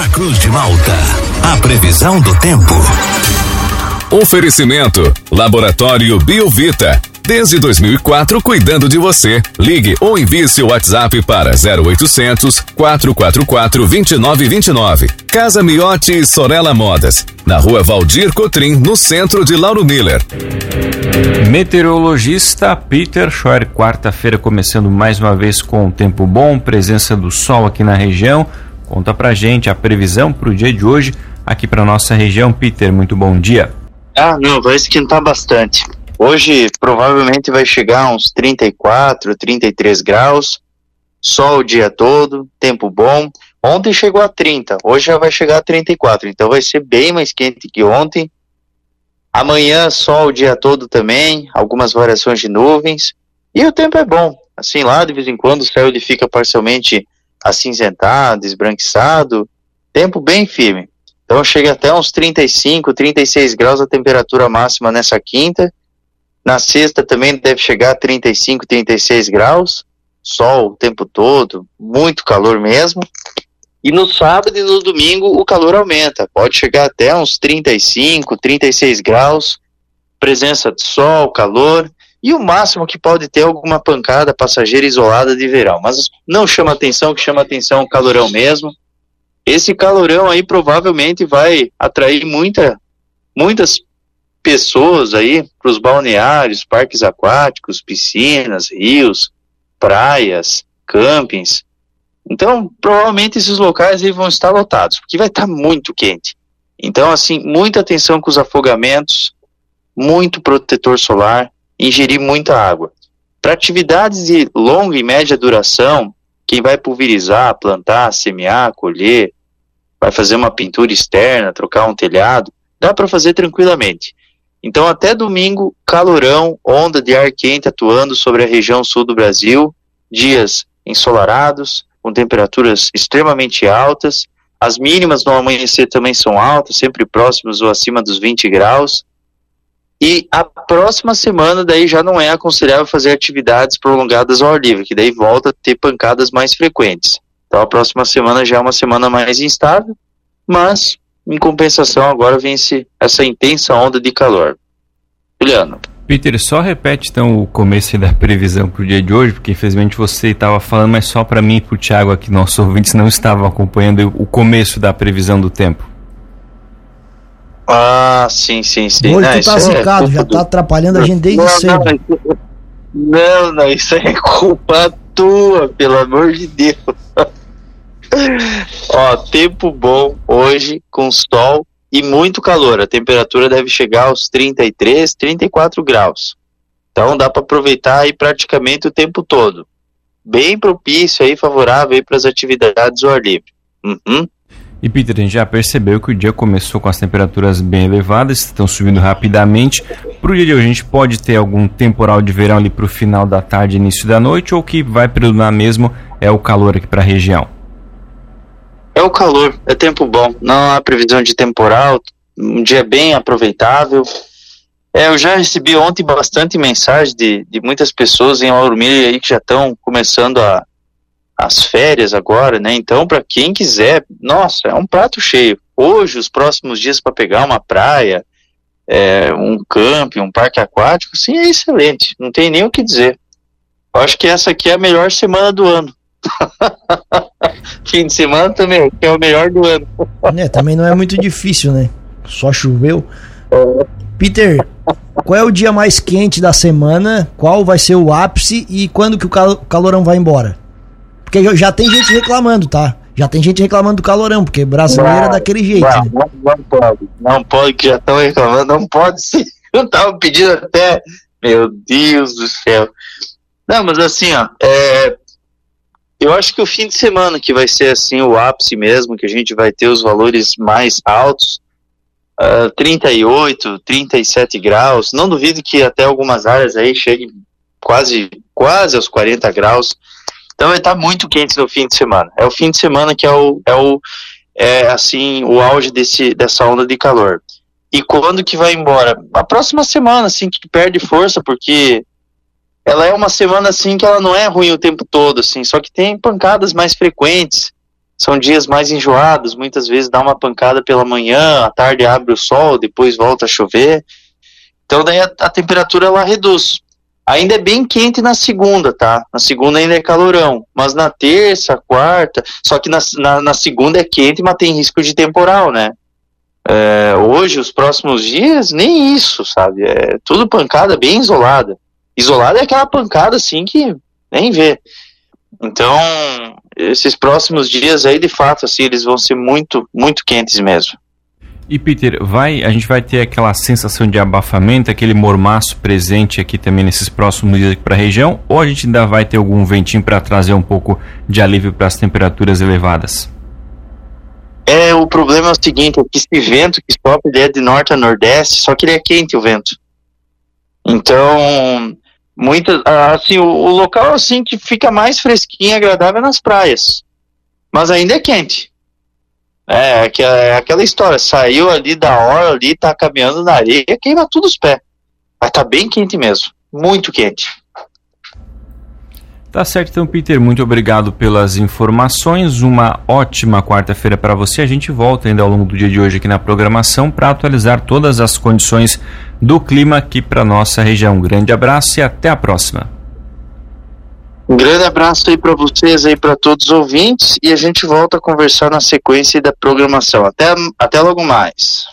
na Cruz de Malta. A previsão do tempo. Oferecimento: Laboratório Biovita. Desde 2004, cuidando de você. Ligue ou envie seu WhatsApp para 0800 444 2929. Casa Miotti e Sorella Modas. Na rua Valdir Cotrim, no centro de Lauro Miller. Meteorologista Peter Schor, quarta-feira começando mais uma vez com tempo bom, presença do sol aqui na região. Conta pra gente a previsão para o dia de hoje aqui para nossa região. Peter, muito bom dia. Ah, não, vai esquentar bastante. Hoje provavelmente vai chegar a uns 34, 33 graus, sol o dia todo, tempo bom. Ontem chegou a 30, hoje já vai chegar a 34, então vai ser bem mais quente que ontem. Amanhã sol o dia todo também, algumas variações de nuvens, e o tempo é bom. Assim lá, de vez em quando o céu ele fica parcialmente acinzentado, esbranquiçado, tempo bem firme. Então chega até uns 35, 36 graus a temperatura máxima nessa quinta. Na sexta também deve chegar a 35, 36 graus, sol o tempo todo, muito calor mesmo. E no sábado e no domingo o calor aumenta, pode chegar até uns 35, 36 graus, presença de sol, calor, e o máximo que pode ter alguma pancada passageira isolada de verão. Mas não chama atenção, que chama atenção o calorão mesmo. Esse calorão aí provavelmente vai atrair muita, muitas pessoas aí para os balneários, parques aquáticos, piscinas, rios, praias, campings. Então, provavelmente esses locais aí vão estar lotados, porque vai estar muito quente. Então, assim, muita atenção com os afogamentos, muito protetor solar, ingerir muita água. Para atividades de longa e média duração, quem vai pulverizar, plantar, semear, colher, vai fazer uma pintura externa, trocar um telhado, dá para fazer tranquilamente. Então, até domingo, calorão, onda de ar quente atuando sobre a região sul do Brasil, dias ensolarados, com temperaturas extremamente altas. As mínimas no amanhecer também são altas, sempre próximos ou acima dos 20 graus. E a próxima semana daí já não é aconselhável fazer atividades prolongadas ao ar livre, que daí volta a ter pancadas mais frequentes. Então a próxima semana já é uma semana mais instável, mas em compensação, agora vem essa intensa onda de calor. Juliano. Peter, só repete então o começo da previsão para o dia de hoje, porque infelizmente você estava falando, mas só para mim e para o Thiago aqui, nossos ouvintes não estavam acompanhando o começo da previsão do tempo. Ah, sim, sim, sim. Hoje não, tu tá zicado, é já tá atrapalhando a gente desde não, cedo. Não, não, isso é culpa tua, pelo amor de Deus. Ó, tempo bom hoje, com sol e muito calor. A temperatura deve chegar aos 33, 34 graus. Então dá para aproveitar aí praticamente o tempo todo. Bem propício aí, favorável aí para as atividades ao ar livre. Uhum. E Peter, a gente já percebeu que o dia começou com as temperaturas bem elevadas, estão subindo rapidamente. Para o dia de hoje, a gente pode ter algum temporal de verão ali para o final da tarde, início da noite, ou que vai predominar mesmo é o calor aqui para a região? É o calor, é tempo bom. Não há previsão de temporal, um dia bem aproveitável. É, eu já recebi ontem bastante mensagem de, de muitas pessoas em Lauro aí que já estão começando a, as férias agora, né? Então, para quem quiser, nossa, é um prato cheio. Hoje, os próximos dias para pegar uma praia, é, um camping, um parque aquático, sim, é excelente. Não tem nem o que dizer. Eu acho que essa aqui é a melhor semana do ano. Fim de semana também, é o melhor do ano. É, também não é muito difícil, né? Só choveu. Peter, qual é o dia mais quente da semana? Qual vai ser o ápice e quando que o calorão vai embora? Porque já tem gente reclamando, tá? Já tem gente reclamando do calorão, porque brasileiro é daquele jeito, não, né? não, não, pode, não pode, que já estão reclamando, não pode ser. Eu tava pedindo até, meu Deus do céu. Não, mas assim, ó, é, eu acho que o fim de semana que vai ser assim o ápice mesmo, que a gente vai ter os valores mais altos, uh, 38, 37 graus. Não duvido que até algumas áreas aí chegue quase, quase aos 40 graus. Então vai estar muito quente no fim de semana. É o fim de semana que é o, é o é, assim o auge desse, dessa onda de calor. E quando que vai embora? A próxima semana, assim, que perde força, porque ela é uma semana assim que ela não é ruim o tempo todo, assim, só que tem pancadas mais frequentes. são dias mais enjoados, muitas vezes dá uma pancada pela manhã, à tarde abre o sol, depois volta a chover. Então daí a, a temperatura ela reduz. Ainda é bem quente na segunda, tá? Na segunda ainda é calorão, mas na terça, quarta, só que na, na, na segunda é quente, mas tem risco de temporal, né? É, hoje, os próximos dias, nem isso, sabe? É tudo pancada bem isolada. Isolada é aquela pancada assim que nem vê. Então, esses próximos dias aí, de fato, assim, eles vão ser muito, muito quentes mesmo. E Peter, vai, a gente vai ter aquela sensação de abafamento, aquele mormaço presente aqui também nesses próximos dias para a região, ou a gente ainda vai ter algum ventinho para trazer um pouco de alívio para as temperaturas elevadas? É, o problema é o seguinte, é que esse vento que sopra ele é de norte a nordeste, só que ele é quente o vento. Então, muitas assim o, o, local assim que fica mais fresquinho e agradável é nas praias mas ainda é quente é, é aquela história saiu ali da hora ali tá caminhando na areia queima tudo os pés mas tá bem quente mesmo muito quente Tá certo, então, Peter, muito obrigado pelas informações. Uma ótima quarta-feira para você. A gente volta ainda ao longo do dia de hoje aqui na programação para atualizar todas as condições do clima aqui para nossa região. Um grande abraço e até a próxima. Um grande abraço aí para vocês aí para todos os ouvintes e a gente volta a conversar na sequência da programação. Até até logo mais.